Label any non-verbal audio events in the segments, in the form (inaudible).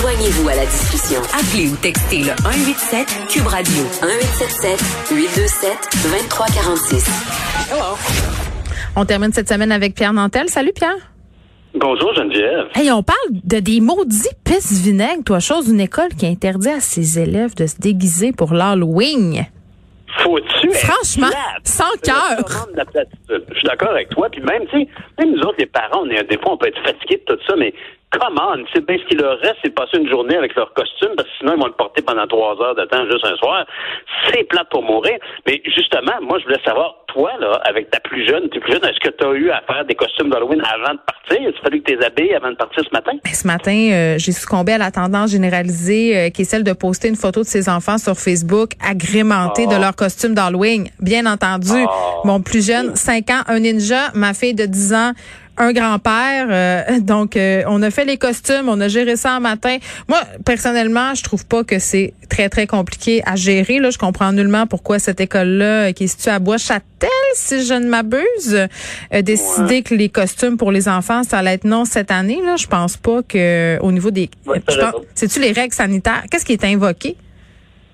Joignez-vous à la discussion. Appelez ou textez le 187 Cube Radio 1877 827 2346. On termine cette semaine avec Pierre Nantel. Salut Pierre. Bonjour Geneviève. Hey, on parle de des maudits pisse vinaigre, toi, chose d'une école qui interdit à ses élèves de se déguiser pour l'Halloween. Faut-tu être Franchement, sans cœur. Je suis d'accord avec toi. Puis même, tu sais, même nous autres, les parents, on est, des fois, on peut être fatigués de tout ça, mais come on, c'est bien ce qu'il leur reste, c'est de passer une journée avec leur costume, parce que sinon, ils vont le porter pendant trois heures de temps juste un soir. C'est plate pour mourir. Mais justement, moi, je voulais savoir, toi, là, avec ta plus jeune, tes plus jeune, est-ce que tu as eu à faire des costumes d'Halloween avant de partir? Il a fallu que tu les habilles avant de partir ce matin? Ce matin, euh, j'ai succombé à la tendance généralisée euh, qui est celle de poster une photo de ses enfants sur Facebook agrémentés Oh. de leur costume d'Halloween. Bien entendu, Oh. mon plus jeune, 5 ans, un ninja, ma fille de 10 ans, un grand-père. euh, (laughs) donc, euh, on a fait les costumes, on a géré ça un matin. Moi, personnellement, je trouve pas que c'est très, très compliqué à gérer. Là, je comprends nullement pourquoi cette école-là, euh, qui est située à Bois-Châtel, si je ne m'abuse, a décidé que les costumes pour les enfants, ça allait être non cette année. Là, je pense pas que au niveau des... Ouais. C'est-tu les règles sanitaires? Qu'est-ce qui est invoqué?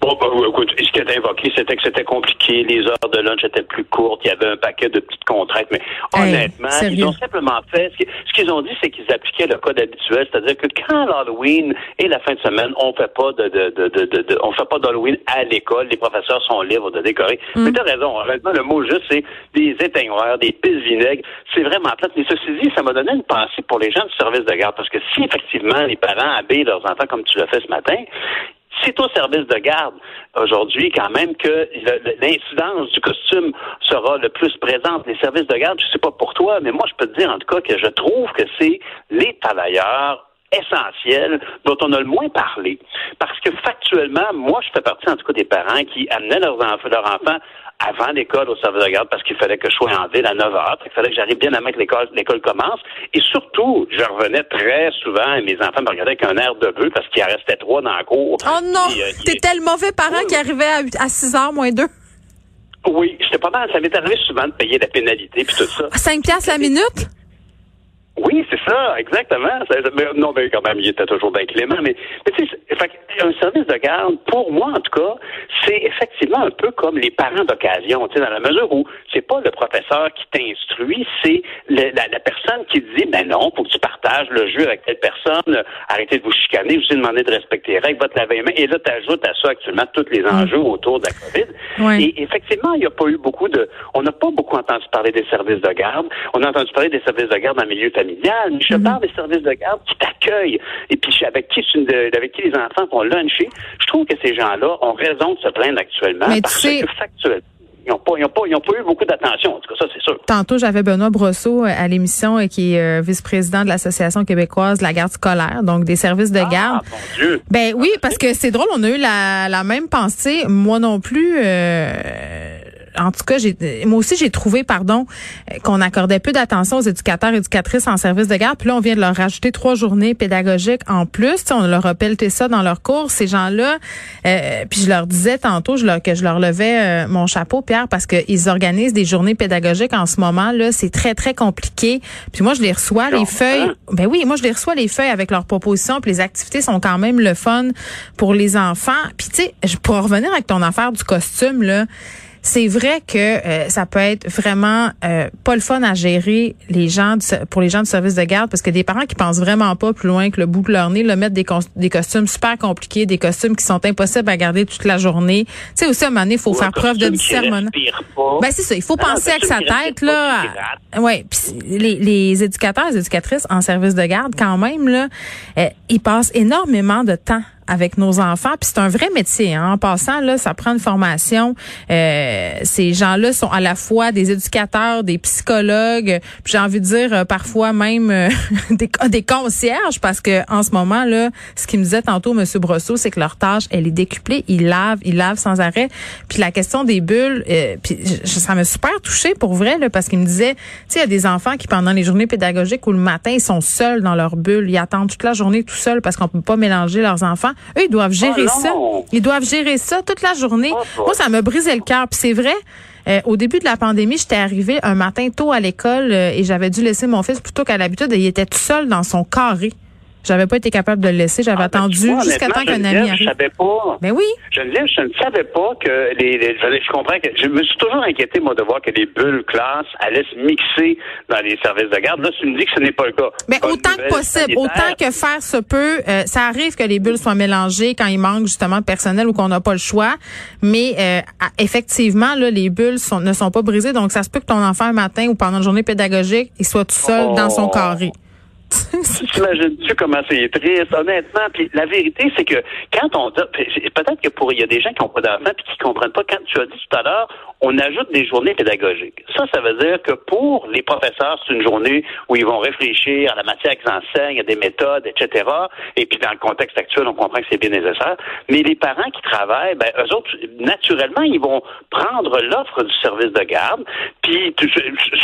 Bon, ben, écoute, ce qui était invoqué, c'était que c'était compliqué, les heures de lunch étaient plus courtes, il y avait un paquet de petites contraintes, mais Hey, honnêtement, sérieux? ils ont simplement fait, ce qui- ce qu'ils ont dit, c'est qu'ils appliquaient le code habituel, c'est-à-dire que quand l'Halloween et la fin de semaine, on fait pas de, de, de, de, de- de- on fait pas d'Halloween à l'école, les professeurs sont libres de décorer. Mm. Mais t'as raison, honnêtement, le mot juste, c'est des éteignoirs, des pistes vinaigres, c'est vraiment plate, mais ceci dit, ça m'a donné une pensée pour les gens du service de garde, parce que si effectivement les parents habillent leurs enfants comme tu l'as fait ce matin, c'est au service de garde aujourd'hui quand même que l'incidence du costume sera le plus présente. Les services de garde, je sais pas pour toi, mais moi je peux te dire en tout cas que je trouve que c'est les travailleurs essentiels dont on a le moins parlé. Parce que factuellement, moi je fais partie en tout cas des parents qui amenaient leurs leurs enfants avant l'école au service de garde parce qu'il fallait que je sois en ville à 9 heures. Il fallait que j'arrive bien à mettre l'école, l'école commence. Et surtout, je revenais très souvent et mes enfants me regardaient avec un air de bœuf parce qu'il en restait trois dans la cour. Oh non! Euh, il- T'étais le mauvais parent qui arrivait à, à 6 heures moins 2. Oui, j'étais pas mal. Ça m'est arrivé souvent de payer la pénalité puis tout ça. 5 piastres la minute? Oui, c'est ça, exactement. Non, mais quand même, il était toujours bien clément. Mais, mais tu sais, un service de garde, pour moi en tout cas, c'est effectivement un peu comme les parents d'occasion. Tu sais, dans la mesure où c'est pas le professeur qui t'instruit, c'est le- la, la personne qui te dit, ben non, faut que tu partages le jeu avec telle personne, arrêtez de vous chicaner, je vous ai demandé de respecter les règles, va te laver les mains. Et là, tu ajoutes à ça actuellement tous les enjeux autour de la COVID. Ouais. Et effectivement, il n'y a pas eu beaucoup de. On n'a pas beaucoup entendu parler des services de garde. On a entendu parler des services de garde en milieu familial. Mais je parle des services de garde qui t'accueillent. Et puis avec qui, tu- avec qui les enfants vont luncher. Je trouve que ces gens-là ont raison de se plaindre actuellement Mais tu parce sais- que factuellement, ils n'ont pas, pas, pas eu beaucoup d'attention. En tout cas, ça, c'est sûr. Tantôt, j'avais Benoît Brosseau à l'émission, euh, qui est euh, vice-président de l'Association québécoise de la garde scolaire, donc des services de garde. Ah, mon Dieu. Ben oui, parce que c'est drôle, on a eu la, la même pensée. Moi non plus. euh, en tout cas, j'ai, moi aussi, j'ai trouvé, pardon, qu'on accordait peu d'attention aux éducateurs et éducatrices en service de garde. Puis là, on vient de leur rajouter trois journées pédagogiques en plus. Tu sais, on leur a pelleté ça dans leur cours. Ces gens-là, euh, puis je leur disais tantôt je leur, que je leur levais euh, mon chapeau, Pierre, parce qu'ils organisent des journées pédagogiques en ce moment. Là, c'est très, très compliqué. Puis moi, je les reçois, les feuilles. hein? Ben oui, moi je les reçois les feuilles avec leurs propositions, puis les activités sont quand même le fun pour les enfants. Puis tu sais, je pour revenir avec ton affaire du costume là, c'est vrai que euh, ça peut être vraiment euh, pas le fun à gérer les gens du- pour les gens du service de garde parce que des parents qui pensent vraiment pas plus loin que le bout de leur nez, le mettre des, cos- des costumes super compliqués, des costumes qui sont impossibles à garder toute la journée. Tu sais aussi à un moment donné, il faut Ou faire preuve de discernement. Ben c'est ça, il faut Ah, penser avec sa tête là. gratte. Ouais, puis les, les éducateurs, les éducatrices en service de garde quand même là, euh, ils passent énormément de temps avec nos enfants. Puis c'est un vrai métier. Hein. En passant, là, ça prend une formation. Euh, ces gens-là sont à la fois des éducateurs, des psychologues, puis j'ai envie de dire euh, parfois même euh, (laughs) des, des concierges, parce que en ce moment, là, ce qu'il me disait tantôt, M. Brosseau, c'est que leur tâche, elle est décuplée. Ils lavent, ils lavent sans arrêt. Puis la question des bulles, puis ça m'a super touchée pour vrai, là, parce qu'il me disait, tu sais, il y a des enfants qui, pendant les journées pédagogiques ou le matin, ils sont seuls dans leur bulle. Ils attendent toute la journée tout seuls parce qu'on peut pas mélanger leurs enfants. Eux, ils doivent gérer Oh, ça. Ils doivent gérer ça toute la journée. Oh, boy. Moi, ça me brisait le cœur. Puis c'est vrai, euh, au début de la pandémie, j'étais arrivée un matin tôt à l'école euh, et j'avais dû laisser mon fils plutôt qu'à l'habitude. Et il était tout seul dans son carré. J'avais pas été capable de le laisser. J'avais Ah, ben, attendu jusqu'à temps qu'un ami Je arrive. savais pas. Ben oui. Geneviève, je ne savais pas que les, les- je, je comprends que je me suis toujours inquiété moi de voir que les bulles classes allaient se mixer dans les services de garde. Là, tu me dis que ce n'est pas le cas. Mais Bonne autant que possible, sanitaire. autant que faire se peut, euh, ça arrive que les bulles soient mélangées quand il manque justement de personnel ou qu'on n'a pas le choix. Mais euh, effectivement, là, les bulles sont- ne sont pas brisées, donc ça se peut que ton enfant un matin ou pendant une journée pédagogique, il soit tout seul Oh. dans son carré. (laughs) T'imagines-tu comment c'est triste, honnêtement? Puis la vérité, c'est que quand on peut-être que pour il y a des gens qui n'ont pas d'enfants puis qui comprennent pas, quand tu as dit tout à l'heure, on ajoute des journées pédagogiques. Ça, ça veut dire que pour les professeurs, c'est une journée où ils vont réfléchir à la matière qu'ils enseignent, à des méthodes, etc. Et puis dans le contexte actuel, on comprend que c'est bien nécessaire. Mais les parents qui travaillent, ben, eux autres, naturellement, ils vont prendre l'offre du service de garde. Puis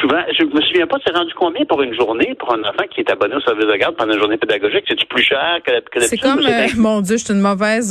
souvent, je me souviens pas, c'est rendu combien pour une journée pour un enfant qui est abonné au service de garde pendant une journée pédagogique? C'est-tu plus cher que, que C'est comme, euh, mon Dieu, je suis une mauvaise